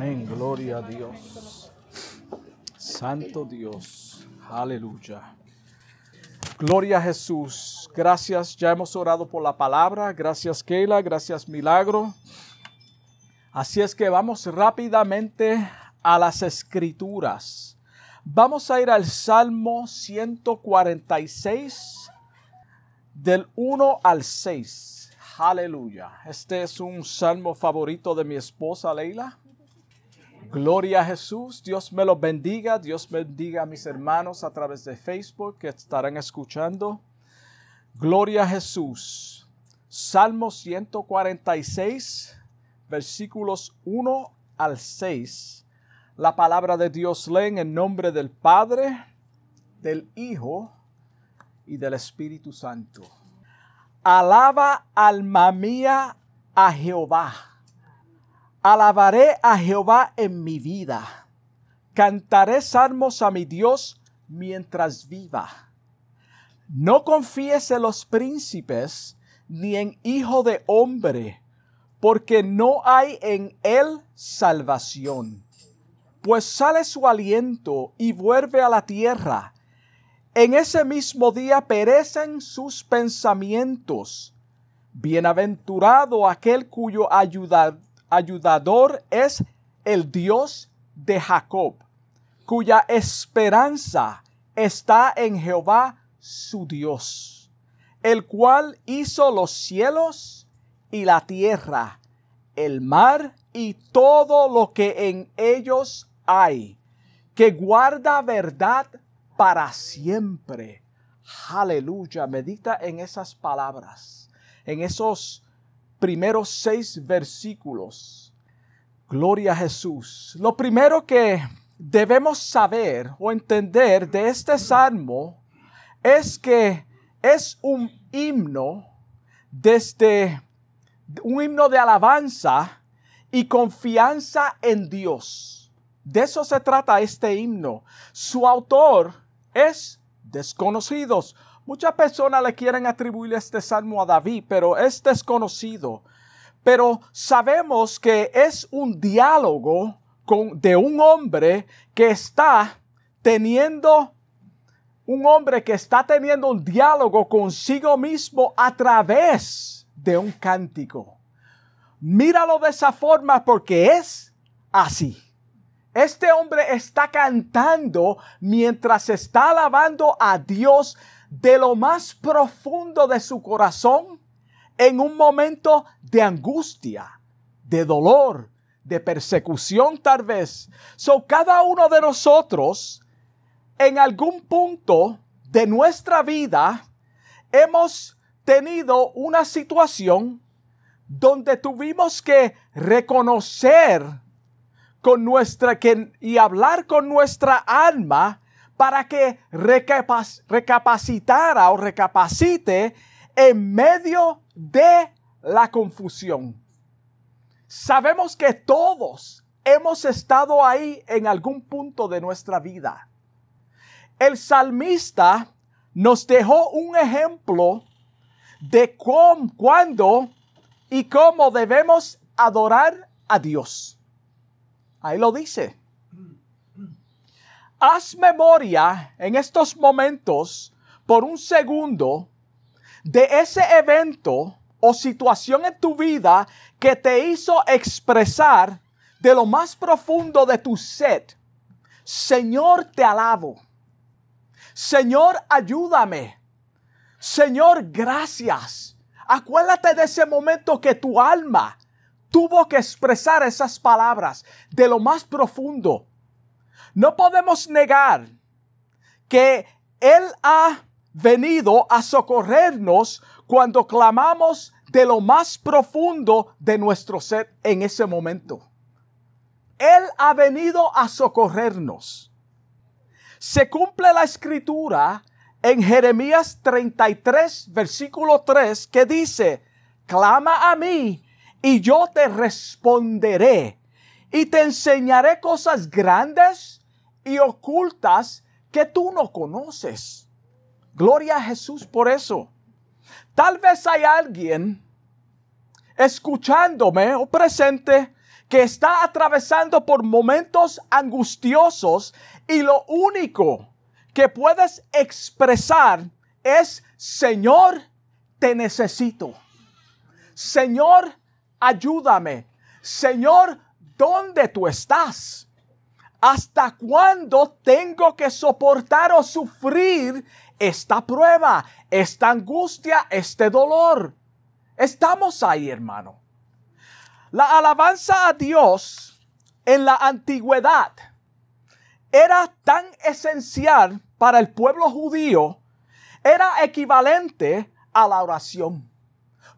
Amén, gloria a Dios. Santo Dios, aleluya. Gloria a Jesús. Gracias, ya hemos orado por la palabra. Gracias, Keila. Gracias, Milagro. Así es que vamos rápidamente a las escrituras. Vamos a ir al Salmo 146, del 1 al 6. Aleluya. Este es un salmo favorito de mi esposa Leila. Gloria a Jesús. Dios me lo bendiga. Dios bendiga a mis hermanos a través de Facebook que estarán escuchando. Gloria a Jesús. Salmo 146, versículos 1 al 6 la palabra de Dios leen en nombre del Padre, del Hijo y del Espíritu Santo. Alaba alma mía a Jehová. Alabaré a Jehová en mi vida. Cantaré salmos a mi Dios mientras viva. No confíes en los príncipes ni en hijo de hombre, porque no hay en él salvación pues sale su aliento y vuelve a la tierra. En ese mismo día perecen sus pensamientos. Bienaventurado aquel cuyo ayudador es el Dios de Jacob, cuya esperanza está en Jehová su Dios, el cual hizo los cielos y la tierra, el mar y todo lo que en ellos hay, que guarda verdad para siempre. Aleluya, medita en esas palabras, en esos primeros seis versículos. Gloria a Jesús. Lo primero que debemos saber o entender de este salmo es que es un himno desde un himno de alabanza y confianza en Dios. De eso se trata este himno. Su autor es desconocido. Muchas personas le quieren atribuir este salmo a David, pero es desconocido. Pero sabemos que es un diálogo con, de un hombre que está teniendo un hombre que está teniendo un diálogo consigo mismo a través de un cántico. Míralo de esa forma porque es así. Este hombre está cantando mientras está alabando a Dios de lo más profundo de su corazón en un momento de angustia, de dolor, de persecución tal vez. So cada uno de nosotros en algún punto de nuestra vida hemos tenido una situación donde tuvimos que reconocer con nuestra y hablar con nuestra alma para que recapacitara o recapacite en medio de la confusión. Sabemos que todos hemos estado ahí en algún punto de nuestra vida. El salmista nos dejó un ejemplo de cómo, cuándo y cómo debemos adorar a Dios. Ahí lo dice. Haz memoria en estos momentos por un segundo de ese evento o situación en tu vida que te hizo expresar de lo más profundo de tu sed. Señor, te alabo. Señor, ayúdame. Señor, gracias. Acuérdate de ese momento que tu alma tuvo que expresar esas palabras de lo más profundo. No podemos negar que Él ha venido a socorrernos cuando clamamos de lo más profundo de nuestro ser en ese momento. Él ha venido a socorrernos. Se cumple la escritura en Jeremías 33, versículo 3, que dice, clama a mí y yo te responderé y te enseñaré cosas grandes y ocultas que tú no conoces. Gloria a Jesús por eso. Tal vez hay alguien escuchándome o presente que está atravesando por momentos angustiosos y lo único que puedes expresar es, Señor, te necesito. Señor, ayúdame. Señor, ¿dónde tú estás? ¿Hasta cuándo tengo que soportar o sufrir esta prueba, esta angustia, este dolor? Estamos ahí, hermano. La alabanza a Dios en la antigüedad era tan esencial para el pueblo judío, era equivalente a la oración.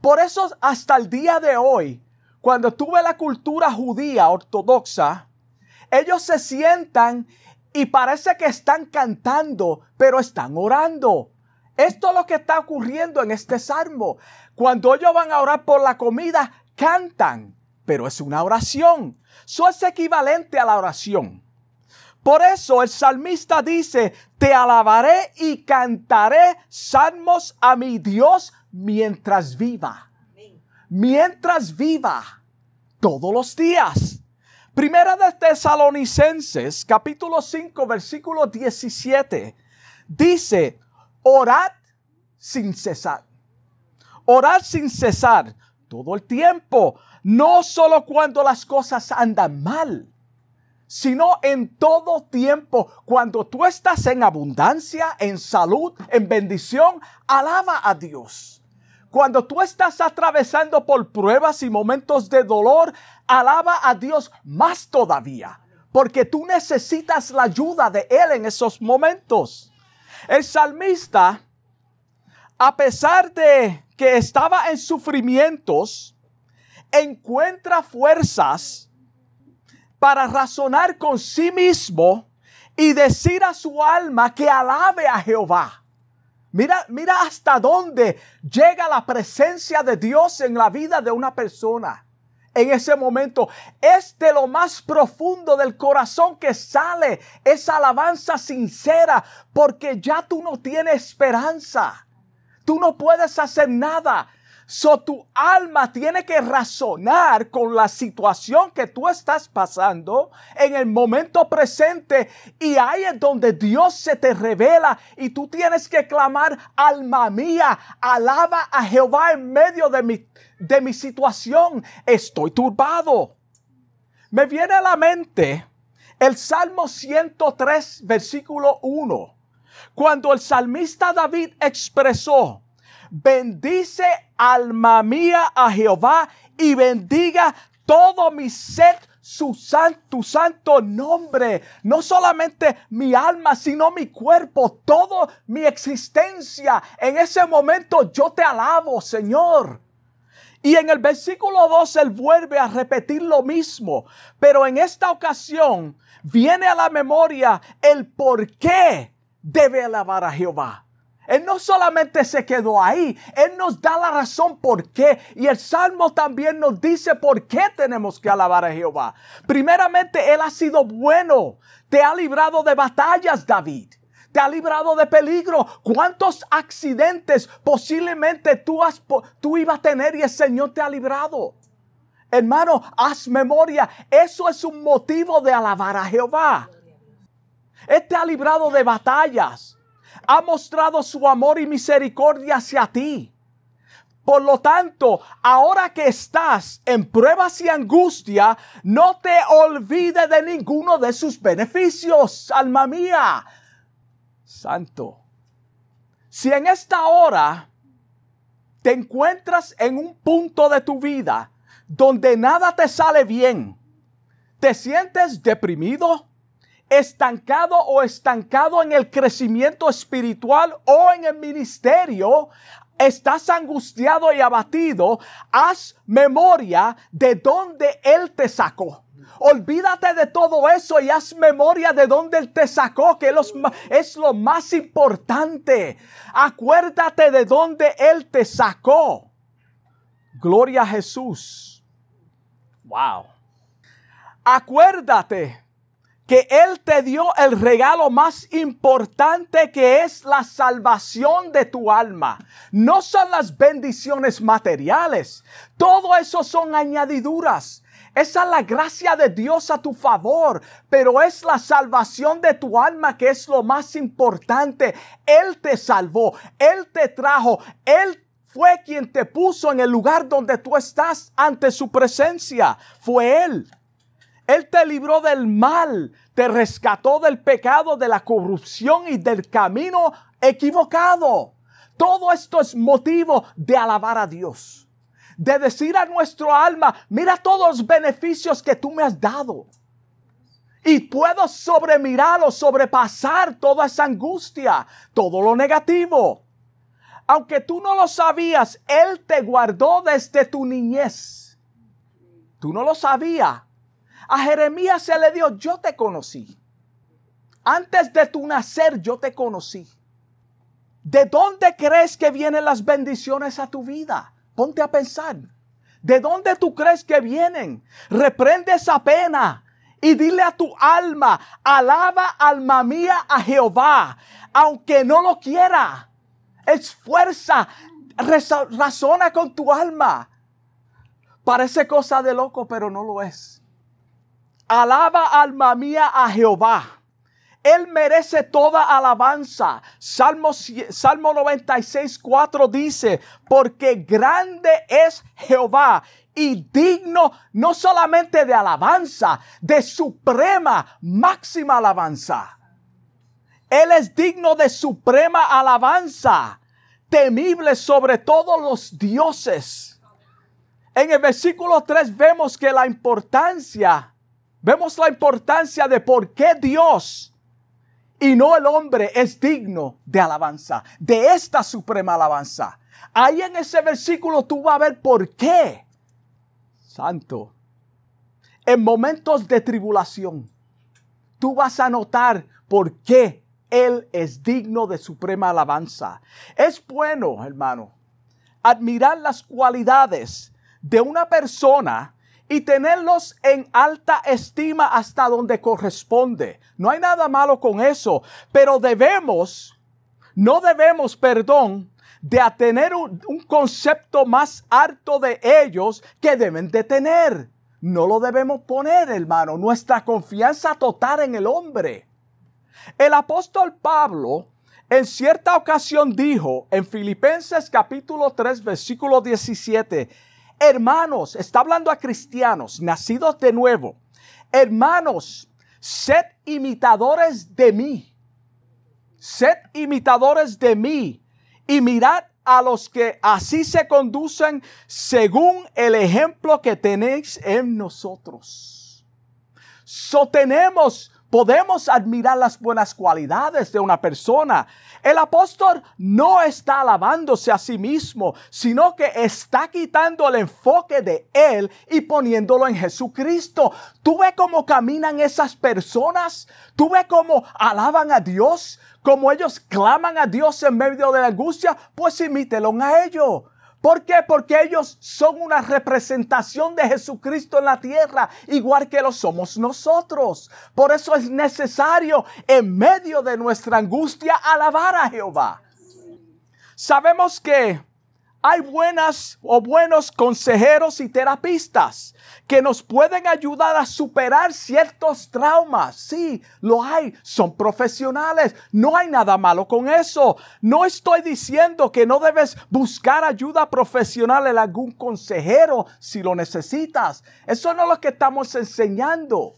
Por eso hasta el día de hoy, cuando tuve la cultura judía ortodoxa, ellos se sientan y parece que están cantando, pero están orando. Esto es lo que está ocurriendo en este salmo. Cuando ellos van a orar por la comida, cantan, pero es una oración. Eso es equivalente a la oración. Por eso el salmista dice, te alabaré y cantaré salmos a mi Dios mientras viva. Mientras viva. Todos los días. Primera de Tesalonicenses, capítulo 5, versículo 17. Dice, orad sin cesar. Orad sin cesar todo el tiempo, no solo cuando las cosas andan mal sino en todo tiempo. Cuando tú estás en abundancia, en salud, en bendición, alaba a Dios. Cuando tú estás atravesando por pruebas y momentos de dolor, alaba a Dios más todavía, porque tú necesitas la ayuda de Él en esos momentos. El salmista, a pesar de que estaba en sufrimientos, encuentra fuerzas para razonar con sí mismo y decir a su alma que alabe a Jehová. Mira, mira hasta dónde llega la presencia de Dios en la vida de una persona. En ese momento es de lo más profundo del corazón que sale esa alabanza sincera porque ya tú no tienes esperanza. Tú no puedes hacer nada So tu alma tiene que razonar con la situación que tú estás pasando en el momento presente y ahí es donde Dios se te revela y tú tienes que clamar, alma mía, alaba a Jehová en medio de mi, de mi situación. Estoy turbado. Me viene a la mente el Salmo 103, versículo 1, cuando el salmista David expresó, bendice alma mía a Jehová y bendiga todo mi ser su santo, santo nombre. No solamente mi alma, sino mi cuerpo, toda mi existencia. En ese momento yo te alabo, Señor. Y en el versículo 2 él vuelve a repetir lo mismo, pero en esta ocasión viene a la memoria el por qué debe alabar a Jehová. Él no solamente se quedó ahí, Él nos da la razón por qué. Y el Salmo también nos dice por qué tenemos que alabar a Jehová. Primeramente, Él ha sido bueno. Te ha librado de batallas, David. Te ha librado de peligro. ¿Cuántos accidentes posiblemente tú, has, ibas a tener y el Señor te ha librado? Hermano, haz memoria. Eso es un motivo de alabar a Jehová. Él te ha librado de batallas ha mostrado su amor y misericordia hacia ti. Por lo tanto, ahora que estás en pruebas y angustia, no te olvides de ninguno de sus beneficios, alma mía. Santo. Si en esta hora te encuentras en un punto de tu vida donde nada te sale bien, te sientes deprimido, estancado o estancado en el crecimiento espiritual o en el ministerio, estás angustiado y abatido, haz memoria de dónde Él te sacó. Olvídate de todo eso y haz memoria de dónde Él te sacó, que es lo más importante. Acuérdate de dónde Él te sacó. Gloria a Jesús. Wow. Acuérdate que Él te dio el regalo más importante que es la salvación de tu alma. No son las bendiciones materiales. Todo eso son añadiduras. Esa es la gracia de Dios a tu favor, pero es la salvación de tu alma que es lo más importante. Él te salvó, Él te trajo, Él fue quien te puso en el lugar donde tú estás ante su presencia. Fue Él. Él te libró del mal, te rescató del pecado, de la corrupción y del camino equivocado. Todo esto es motivo de alabar a Dios de decir a nuestro alma, mira todos los beneficios que tú me has dado. Y puedo sobremirar o sobrepasar toda esa angustia, todo lo negativo. Aunque tú no lo sabías, Él te guardó desde tu niñez. Tú no lo sabías. A Jeremías se le dio, yo te conocí. Antes de tu nacer, yo te conocí. ¿De dónde crees que vienen las bendiciones a tu vida? Ponte a pensar. ¿De dónde tú crees que vienen? Reprende esa pena y dile a tu alma, alaba alma mía a Jehová, aunque no lo quiera. Esfuerza, razona con tu alma. Parece cosa de loco, pero no lo es. Alaba alma mía a Jehová él merece toda alabanza. Salmo, Salmo 96, 4 dice, porque grande es Jehová y digno no solamente de alabanza, de suprema, máxima alabanza. Él es digno de suprema alabanza, temible sobre todos los dioses. En el versículo 3 vemos que la importancia, vemos la importancia de por qué Dios y no el hombre es digno de alabanza, de esta suprema alabanza. Ahí en ese versículo tú vas a ver por qué. Santo. En momentos de tribulación, tú vas a notar por qué Él es digno de suprema alabanza. Es bueno, hermano, admirar las cualidades de una persona y tenerlos en alta estima hasta donde corresponde. No hay nada malo con eso, pero debemos, no debemos, perdón, de tener un, concepto más alto de ellos que deben de tener. No lo debemos poner, hermano, nuestra confianza total en el hombre. El apóstol Pablo en cierta ocasión dijo en Filipenses capítulo 3 versículo 17, Hermanos, está hablando a cristianos, nacidos de nuevo. Hermanos, sed imitadores de mí. Sed imitadores de mí y mirad a los que así se conducen según el ejemplo que tenéis en nosotros. Sostenemos Podemos admirar las buenas cualidades de una persona. El apóstol no está alabándose a sí mismo, sino que está quitando el enfoque de él y poniéndolo en Jesucristo. ¿Tú ves cómo caminan esas personas? ¿Tú ves cómo alaban a Dios? ¿Cómo ellos claman a Dios en medio de la angustia? Pues imítelo a ellos. ¿Por qué? Porque ellos son una representación de Jesucristo en la tierra, igual que lo somos nosotros. Por eso es necesario en medio de nuestra angustia alabar a Jehová. Sabemos que hay buenas o buenos consejeros y terapistas que nos pueden ayudar a superar ciertos traumas. Sí, lo hay. Son profesionales. No hay nada malo con eso. No estoy diciendo que no debes buscar ayuda profesional en algún consejero si lo necesitas. Eso no es lo que estamos enseñando.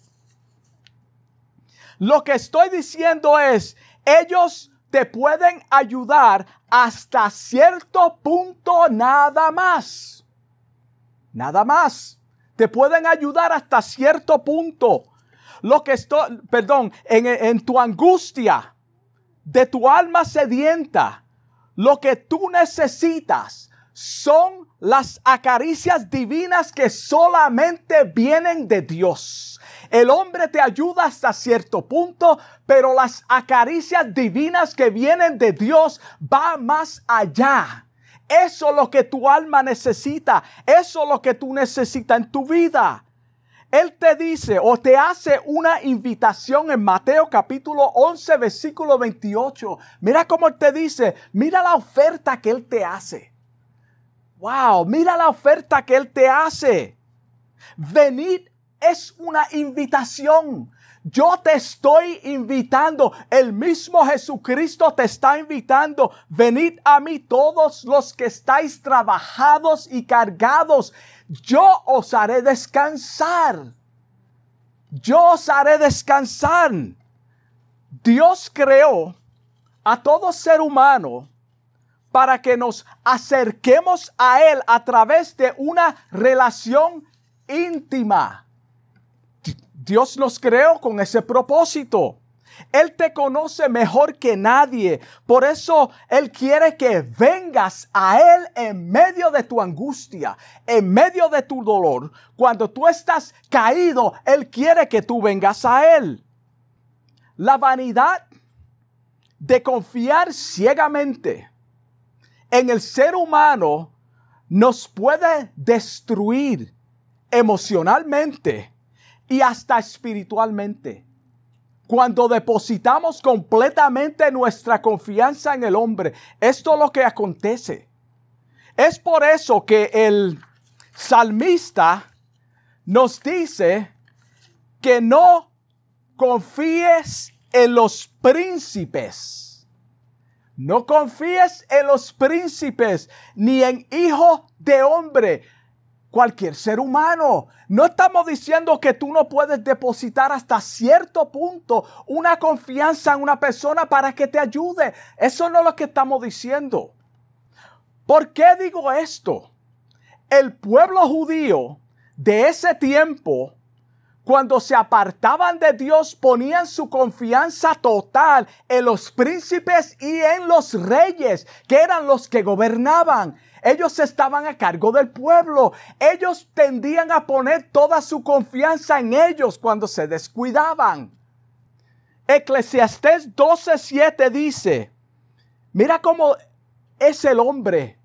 Lo que estoy diciendo es, ellos te pueden ayudar hasta cierto punto nada más. Nada más. Te pueden ayudar hasta cierto punto. Lo que estoy, perdón, en, tu angustia de tu alma sedienta, lo que tú necesitas son las acaricias divinas que solamente vienen de Dios. El hombre te ayuda hasta cierto punto, pero las acaricias divinas que vienen de Dios va más allá. Eso es lo que tu alma necesita. Eso es lo que tú necesitas en tu vida. Él te dice o te hace una invitación en Mateo capítulo 11 versículo 28. Mira cómo Él te dice, mira la oferta que Él te hace. Wow, mira la oferta que Él te hace. Venid es una invitación. Yo te estoy invitando. El mismo Jesucristo te está invitando. Venid a mí todos los que estáis trabajados y cargados. Yo os haré descansar. Yo os haré descansar. Dios creó a todo ser humano para que nos acerquemos a Él a través de una relación íntima. Dios nos creó con ese propósito. Él te conoce mejor que nadie. Por eso Él quiere que vengas a Él en medio de tu angustia, en medio de tu dolor. Cuando tú estás caído, Él quiere que tú vengas a Él. La vanidad de confiar ciegamente en el ser humano nos puede destruir emocionalmente y hasta espiritualmente. Cuando depositamos completamente nuestra confianza en el hombre, esto es lo que acontece. Es por eso que el salmista nos dice que no confíes en los príncipes. No confíes en los príncipes ni en hijo de hombre cualquier ser humano. No estamos diciendo que tú no puedes depositar hasta cierto punto una confianza en una persona para que te ayude. Eso no es lo que estamos diciendo. ¿Por qué digo esto? El pueblo judío de ese tiempo, cuando se apartaban de Dios, ponían su confianza total en los príncipes y en los reyes, que eran los que gobernaban. Ellos estaban a cargo del pueblo. Ellos tendían a poner toda su confianza en ellos cuando se descuidaban. Eclesiastés 12:7 dice, mira cómo es el hombre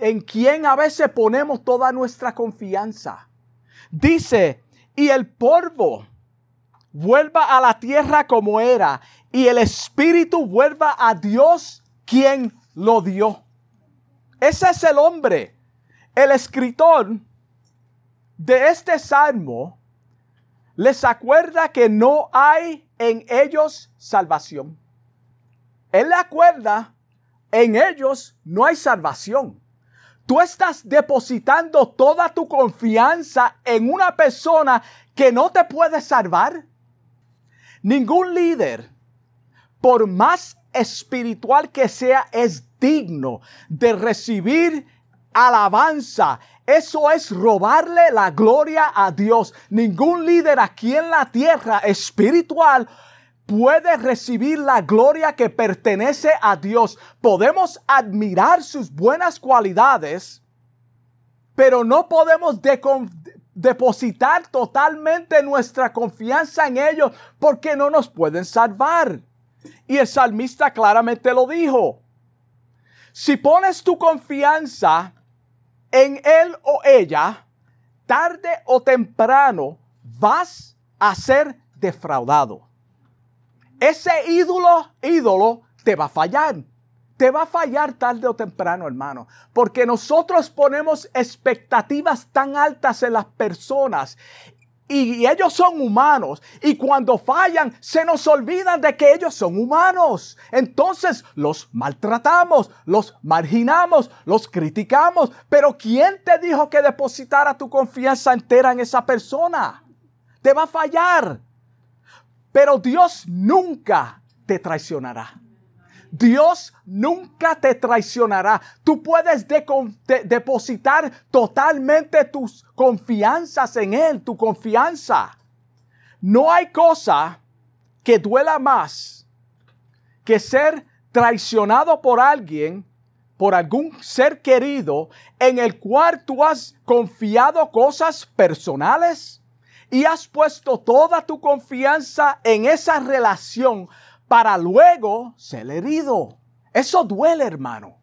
en quien a veces ponemos toda nuestra confianza. Dice, y el polvo vuelva a la tierra como era, y el espíritu vuelva a Dios quien lo dio. Ese es el hombre. El escritor de este salmo les acuerda que no hay en ellos salvación. Él le acuerda, en ellos no hay salvación. Tú estás depositando toda tu confianza en una persona que no te puede salvar. Ningún líder, por más espiritual que sea, es digno de recibir alabanza. Eso es robarle la gloria a Dios. Ningún líder aquí en la tierra espiritual puede recibir la gloria que pertenece a Dios. Podemos admirar sus buenas cualidades, pero no podemos depositar totalmente nuestra confianza en ellos porque no nos pueden salvar. Y el salmista claramente lo dijo. Si pones tu confianza en él o ella, tarde o temprano vas a ser defraudado. Ese ídolo, ídolo, te va a fallar. Te va a fallar tarde o temprano, hermano, porque nosotros ponemos expectativas tan altas en las personas y ellos son humanos. Y cuando fallan, se nos olvidan de que ellos son humanos. Entonces los maltratamos, los marginamos, los criticamos. Pero ¿quién te dijo que depositara tu confianza entera en esa persona? Te va a fallar. Pero Dios nunca te traicionará. Dios nunca te traicionará. Tú puedes depositar totalmente tus confianzas en Él, tu confianza. No hay cosa que duela más que ser traicionado por alguien, por algún ser querido, en el cual tú has confiado cosas personales y has puesto toda tu confianza en esa relación para luego ser herido. Eso duele, hermano.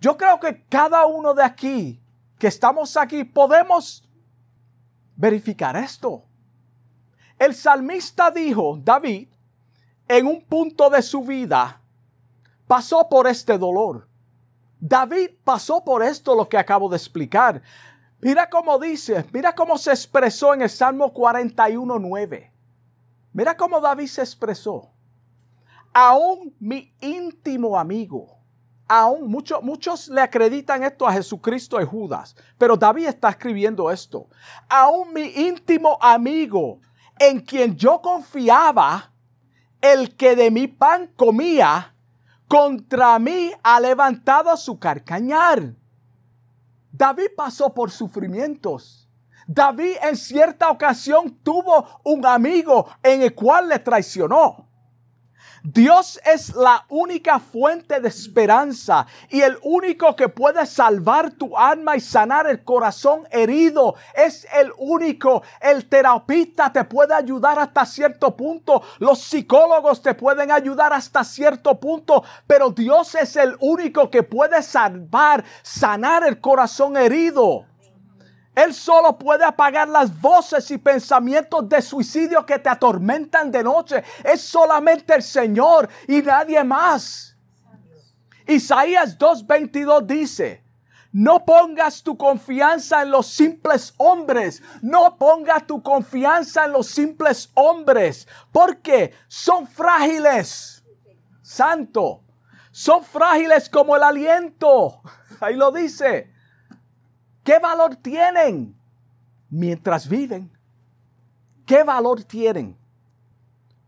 Yo creo que cada uno de aquí, que estamos aquí, podemos verificar esto. El salmista dijo, David, en un punto de su vida, pasó por este dolor. David pasó por esto lo que acabo de explicar. Mira cómo dice, mira cómo se expresó en el Salmo 41.9. Mira cómo David se expresó. Aún mi íntimo amigo, aún muchos, muchos le acreditan esto a Jesucristo y Judas, pero David está escribiendo esto. Aún mi íntimo amigo, en quien yo confiaba, el que de mi pan comía, contra mí ha levantado su carcañar. David pasó por sufrimientos. David en cierta ocasión tuvo un amigo en el cual le traicionó. Dios es la única fuente de esperanza y el único que puede salvar tu alma y sanar el corazón herido. Es el único. El terapista te puede ayudar hasta cierto punto. Los psicólogos te pueden ayudar hasta cierto punto. Pero Dios es el único que puede salvar, sanar el corazón herido. Él solo puede apagar las voces y pensamientos de suicidio que te atormentan de noche. Es solamente el Señor y nadie más. Isaías 2.22 dice, no pongas tu confianza en los simples hombres. No pongas tu confianza en los simples hombres. Porque son frágiles. Santo. Son frágiles como el aliento. Ahí lo dice. ¿Qué valor tienen mientras viven? ¿Qué valor tienen?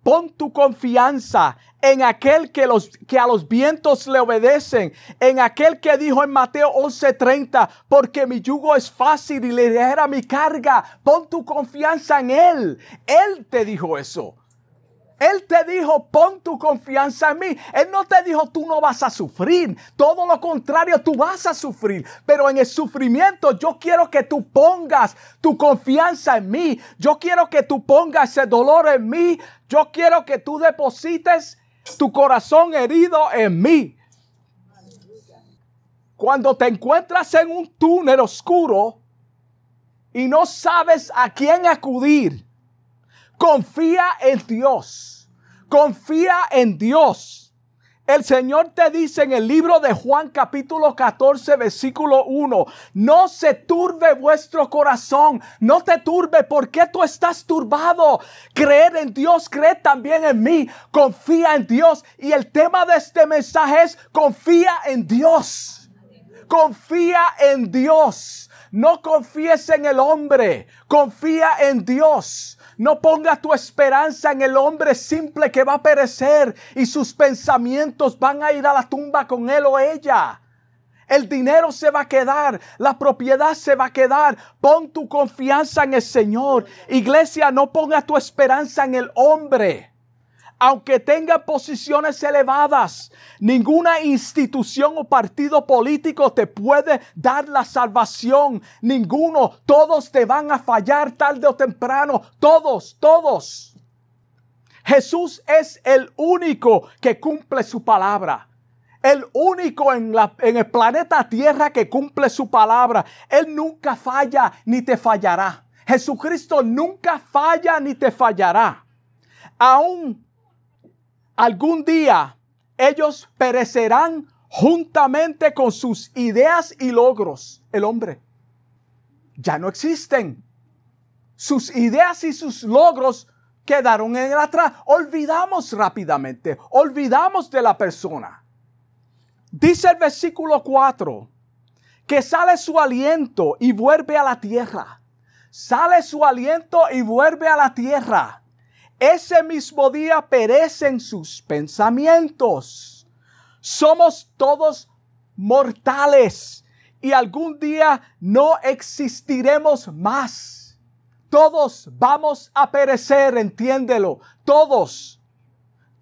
Pon tu confianza en aquel que, los, que a los vientos le obedecen, en aquel que dijo en Mateo 11:30, porque mi yugo es fácil y ligera mi carga. Pon tu confianza en Él. Él te dijo eso. Él te dijo, pon tu confianza en mí. Él no te dijo, tú no vas a sufrir. Todo lo contrario, tú vas a sufrir. Pero en el sufrimiento yo quiero que tú pongas tu confianza en mí. Yo quiero que tú pongas ese dolor en mí. Yo quiero que tú deposites tu corazón herido en mí. Cuando te encuentras en un túnel oscuro y no sabes a quién acudir, confía en Dios. Confía en Dios. El Señor te dice en el libro de Juan capítulo 14 versículo 1, no se turbe vuestro corazón, no te turbe porque tú estás turbado. Creer en Dios, cree también en mí, confía en Dios. Y el tema de este mensaje es confía en Dios. Confía en Dios. No confíes en el hombre, confía en Dios. No ponga tu esperanza en el hombre simple que va a perecer y sus pensamientos van a ir a la tumba con él o ella. El dinero se va a quedar, la propiedad se va a quedar. Pon tu confianza en el Señor. Iglesia, no ponga tu esperanza en el hombre aunque tenga posiciones elevadas, ninguna institución o partido político te puede dar la salvación. Ninguno. Todos te van a fallar tarde o temprano. Todos, todos. Jesús es el único que cumple su palabra. El único en, el planeta Tierra que cumple su palabra. Él nunca falla ni te fallará. Jesucristo nunca falla ni te fallará. Aún algún día ellos perecerán juntamente con sus ideas y logros. El hombre ya no existen. Sus ideas y sus logros quedaron en el atrás. Olvidamos rápidamente, olvidamos de la persona. Dice el versículo 4 que sale su aliento y vuelve a la tierra. Sale su aliento y vuelve a la tierra ese mismo día perecen sus pensamientos. Somos todos mortales y algún día no existiremos más. Todos vamos a perecer, entiéndelo, todos.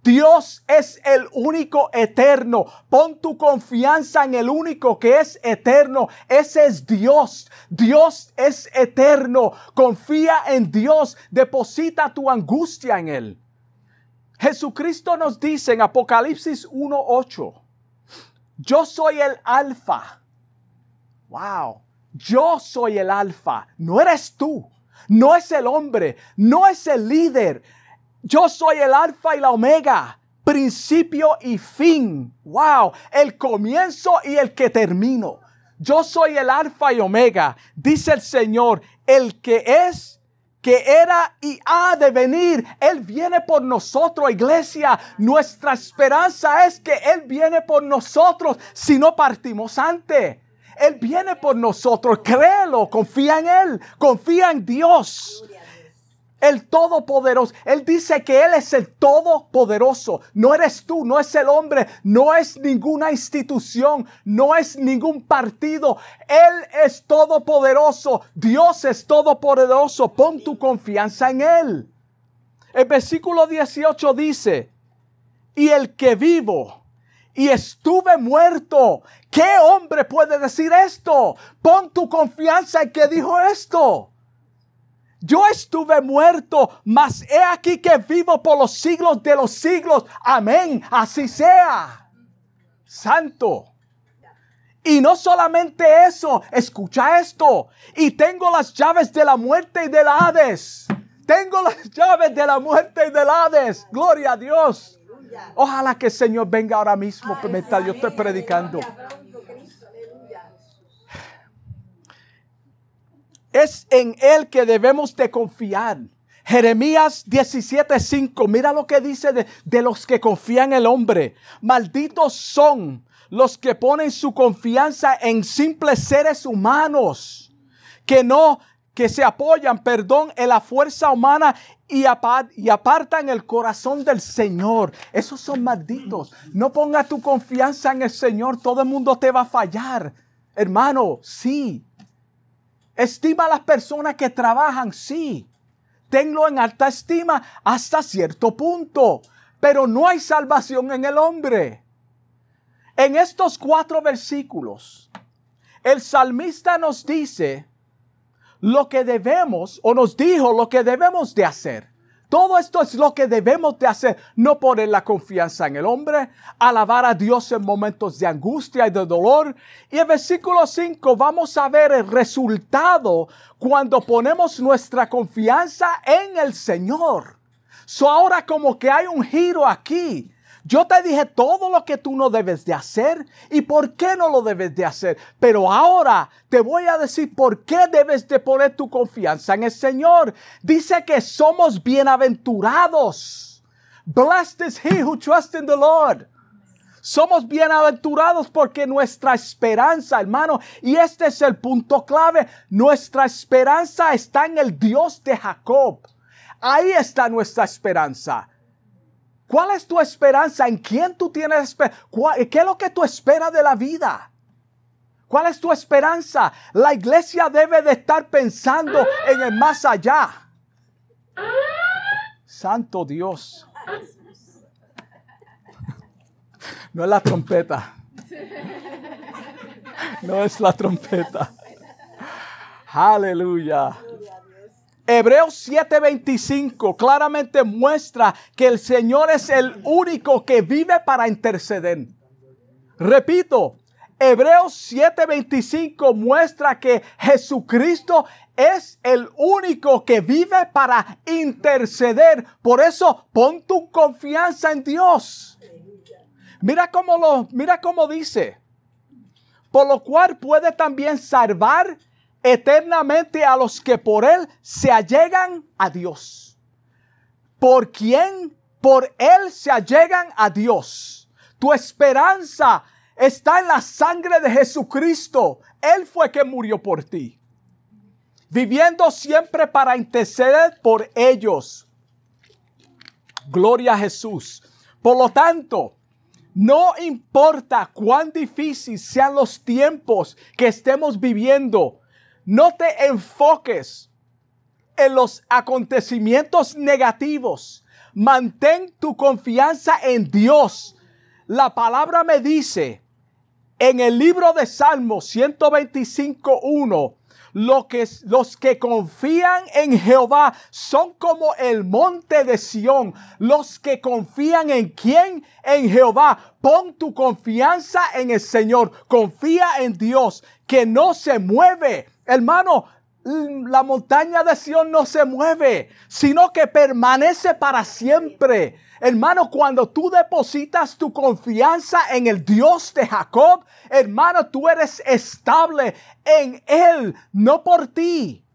Dios es el único eterno. Pon tu confianza en el único que es eterno. Ese es Dios. Dios es eterno. Confía en Dios. Deposita tu angustia en Él. Jesucristo nos dice en Apocalipsis 1.8, yo soy el alfa. Wow. Yo soy el alfa. No eres tú. No es el hombre. No es el líder yo soy el alfa y la omega, principio y fin. Wow, el comienzo y el que termino. Yo soy el alfa y omega, dice el Señor, el que es, que era y ha de venir. Él viene por nosotros, iglesia. Nuestra esperanza es que Él viene por nosotros si no partimos antes. Él viene por nosotros, créelo, confía en Él, confía en Dios el Todopoderoso. Él dice que Él es el Todopoderoso. No eres tú, no es el hombre, no es ninguna institución, no es ningún partido. Él es Todopoderoso. Dios es Todopoderoso. Pon tu confianza en Él. El versículo 18 dice, y el que vivo y estuve muerto. ¿Qué hombre puede decir esto? Pon tu confianza en que dijo esto. Yo estuve muerto, mas he aquí que vivo por los siglos de los siglos. Amén. Así sea. Santo. Y no solamente eso, escucha esto. Y tengo las llaves de la muerte y del Hades. Tengo las llaves de la muerte y del Hades. Gloria a Dios. Ojalá que el Señor venga ahora mismo mientras yo estoy predicando. Es en Él que debemos de confiar. Jeremías 17:5, mira lo que dice de, de, los que confían en el hombre. Malditos son los que ponen su confianza en simples seres humanos, que no, que se apoyan, perdón, en la fuerza humana y, y apartan el corazón del Señor. Esos son malditos. No ponga tu confianza en el Señor, todo el mundo te va a fallar. Hermano, sí, Estima a las personas que trabajan, sí. Tenlo en alta estima hasta cierto punto. Pero no hay salvación en el hombre. En estos cuatro versículos, el salmista nos dice lo que debemos, o nos dijo lo que debemos de hacer. Todo esto es lo que debemos de hacer, no poner la confianza en el hombre, alabar a Dios en momentos de angustia y de dolor. Y en versículo 5 vamos a ver el resultado cuando ponemos nuestra confianza en el Señor. So ahora como que hay un giro aquí. Yo te dije todo lo que tú no debes de hacer y por qué no lo debes de hacer. Pero ahora te voy a decir por qué debes de poner tu confianza en el Señor. Dice que somos bienaventurados. Blessed is he who trusts in the Lord. Somos bienaventurados porque nuestra esperanza, hermano, y este es el punto clave, nuestra esperanza está en el Dios de Jacob. Ahí está nuestra esperanza. ¿Cuál es tu esperanza? ¿En quién tú tienes esperanza? ¿Qué es lo que tú esperas de la vida? ¿Cuál es tu esperanza? La iglesia debe de estar pensando en el más allá. Santo Dios. No es la trompeta. No es la trompeta. Aleluya. Hebreos 7:25 claramente muestra que el Señor es el único que vive para interceder. Repito, Hebreos 7:25 muestra que Jesucristo es el único que vive para interceder. Por eso pon tu confianza en Dios. Mira cómo lo mira cómo dice. Por lo cual puede también salvar eternamente a los que por Él se allegan a Dios. ¿Por quién? Por Él se allegan a Dios. Tu esperanza está en la sangre de Jesucristo. Él fue que murió por ti. Viviendo siempre para interceder por ellos. Gloria a Jesús. Por lo tanto, no importa cuán difíciles sean los tiempos que estemos viviendo, no te enfoques en los acontecimientos negativos. Mantén tu confianza en Dios. La palabra me dice en el libro de Salmos 125.1, lo que, los que confían en Jehová son como el monte de Sión. Los que confían en quién? En Jehová. Pon tu confianza en el Señor. Confía en Dios que no se mueve Hermano, la montaña de Sión no se mueve, sino que permanece para siempre. Hermano, cuando tú depositas tu confianza en el Dios de Jacob, hermano, tú eres estable en Él, no por ti.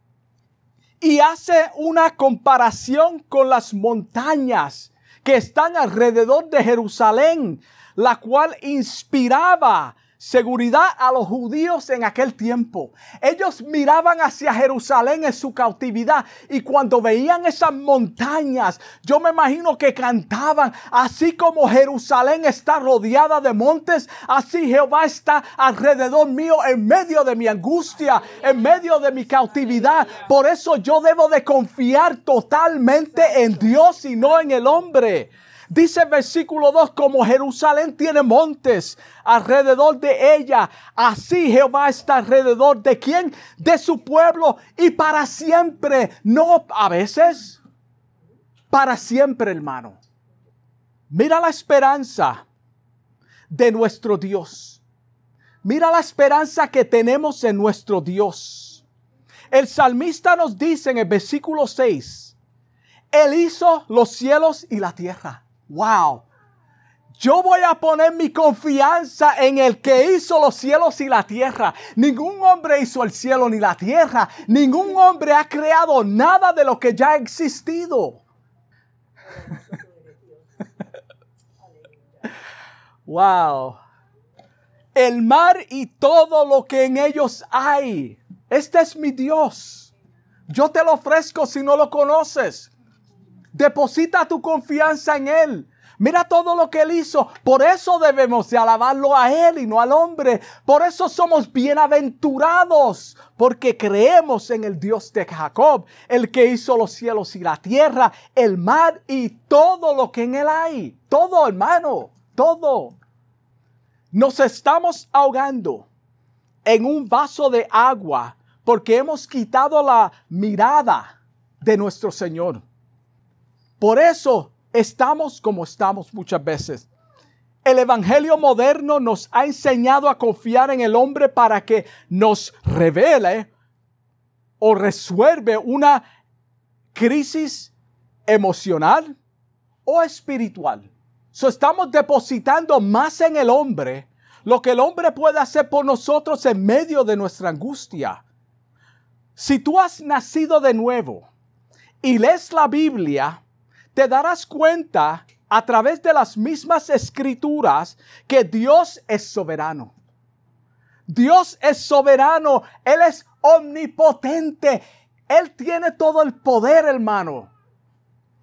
Y hace una comparación con las montañas que están alrededor de Jerusalén, la cual inspiraba seguridad a los judíos en aquel tiempo. Ellos miraban hacia Jerusalén en su cautividad y cuando veían esas montañas, yo me imagino que cantaban, así como Jerusalén está rodeada de montes, así Jehová está alrededor mío en medio de mi angustia, en medio de mi cautividad. Por eso yo debo de confiar totalmente en Dios y no en el hombre. Dice el versículo 2, como Jerusalén tiene montes alrededor de ella, así Jehová está alrededor de quién? De su pueblo y para siempre, no a veces, para siempre hermano. Mira la esperanza de nuestro Dios. Mira la esperanza que tenemos en nuestro Dios. El salmista nos dice en el versículo 6, Él hizo los cielos y la tierra wow, yo voy a poner mi confianza en el que hizo los cielos y la tierra. Ningún hombre hizo el cielo ni la tierra. Ningún hombre ha creado nada de lo que ya ha existido. wow. El mar y todo lo que en ellos hay. Este es mi Dios. Yo te lo ofrezco si no lo conoces. Deposita tu confianza en Él. Mira todo lo que Él hizo. Por eso debemos de alabarlo a Él y no al hombre. Por eso somos bienaventurados. Porque creemos en el Dios de Jacob, el que hizo los cielos y la tierra, el mar y todo lo que en Él hay. Todo, hermano. Todo. Nos estamos ahogando en un vaso de agua porque hemos quitado la mirada de nuestro Señor. Por eso estamos como estamos muchas veces. El Evangelio moderno nos ha enseñado a confiar en el hombre para que nos revele o resuelve una crisis emocional o espiritual. So estamos depositando más en el hombre lo que el hombre puede hacer por nosotros en medio de nuestra angustia. Si tú has nacido de nuevo y lees la Biblia, te darás cuenta a través de las mismas escrituras que Dios es soberano. Dios es soberano, Él es omnipotente, Él tiene todo el poder, hermano.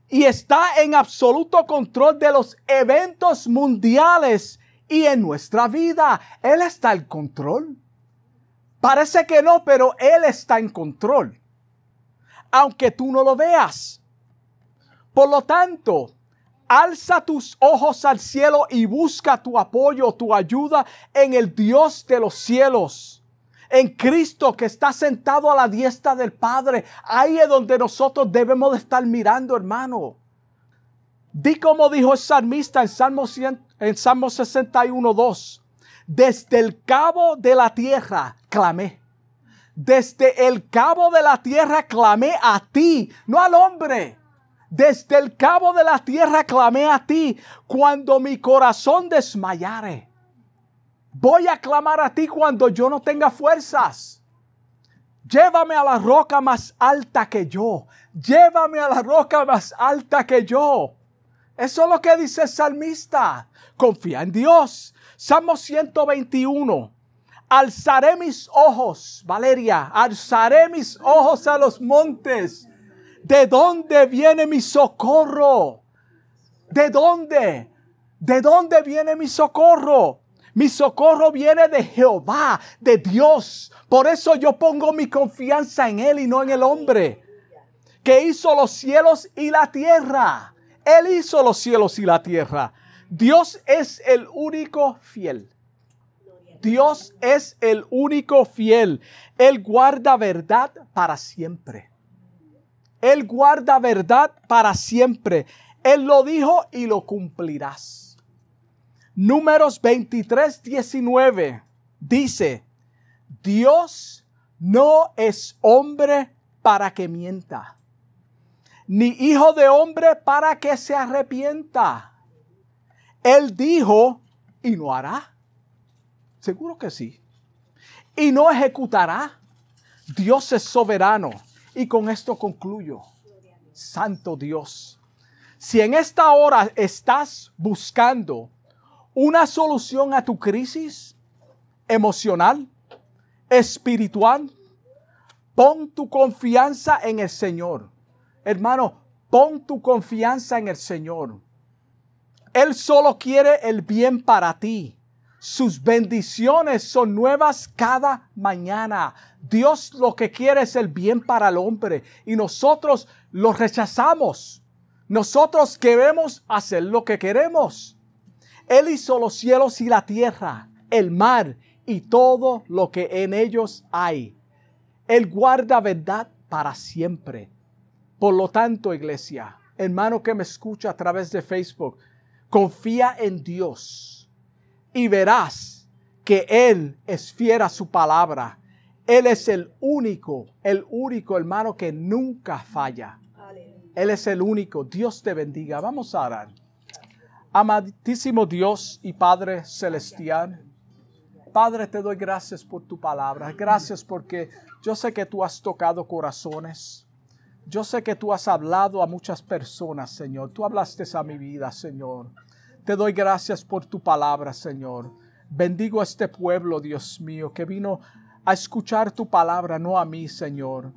Y está en absoluto control de los eventos mundiales y en nuestra vida. Él está en control. Parece que no, pero Él está en control. Aunque tú no lo veas. Por lo tanto, alza tus ojos al cielo y busca tu apoyo, tu ayuda en el Dios de los cielos, en Cristo que está sentado a la diestra del Padre. Ahí es donde nosotros debemos de estar mirando, hermano. Di como dijo el salmista en Salmo, en Salmo 61, 2. Desde el cabo de la tierra clamé. Desde el cabo de la tierra clamé a ti, no al hombre desde el cabo de la tierra clamé a ti cuando mi corazón desmayare. Voy a clamar a ti cuando yo no tenga fuerzas. Llévame a la roca más alta que yo. Llévame a la roca más alta que yo. Eso es lo que dice el salmista. Confía en Dios. Salmo 121. Alzaré mis ojos, Valeria, alzaré mis ojos a los montes. ¿De dónde viene mi socorro? ¿De dónde? ¿De dónde viene mi socorro? Mi socorro viene de Jehová, de Dios. Por eso yo pongo mi confianza en Él y no en el hombre, que hizo los cielos y la tierra. Él hizo los cielos y la tierra. Dios es el único fiel. Dios es el único fiel. Él guarda verdad para siempre. Él guarda verdad para siempre. Él lo dijo y lo cumplirás. Números 23, 19 dice, Dios no es hombre para que mienta, ni hijo de hombre para que se arrepienta. Él dijo y no hará. Seguro que sí. Y no ejecutará. Dios es soberano. Y con esto concluyo. Santo Dios. Si en esta hora estás buscando una solución a tu crisis emocional, espiritual, pon tu confianza en el Señor. Hermano, pon tu confianza en el Señor. Él solo quiere el bien para ti. Sus bendiciones son nuevas cada mañana. Dios lo que quiere es el bien para el hombre y nosotros lo rechazamos. Nosotros queremos hacer lo que queremos. Él hizo los cielos y la tierra, el mar y todo lo que en ellos hay. Él guarda verdad para siempre. Por lo tanto, iglesia, hermano que me escucha a través de Facebook, confía en Dios y verás que Él es fiel a su palabra. Él es el único, el único hermano que nunca falla. Él es el único. Dios te bendiga. Vamos a orar. Amadísimo Dios y Padre Celestial. Padre, te doy gracias por tu palabra. Gracias porque yo sé que tú has tocado corazones. Yo sé que tú has hablado a muchas personas, Señor. Tú hablaste a mi vida, Señor. Te doy gracias por tu palabra, Señor. Bendigo a este pueblo, Dios mío, que vino a escuchar tu palabra, no a mí, Señor.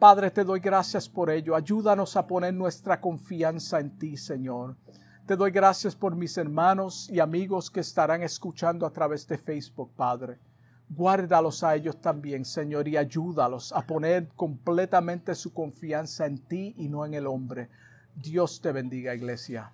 Padre, te doy gracias por ello. Ayúdanos a poner nuestra confianza en ti, Señor. Te doy gracias por mis hermanos y amigos que estarán escuchando a través de Facebook, Padre. Guárdalos a ellos también, Señor, y ayúdalos a poner completamente su confianza en ti y no en el hombre. Dios te bendiga, iglesia.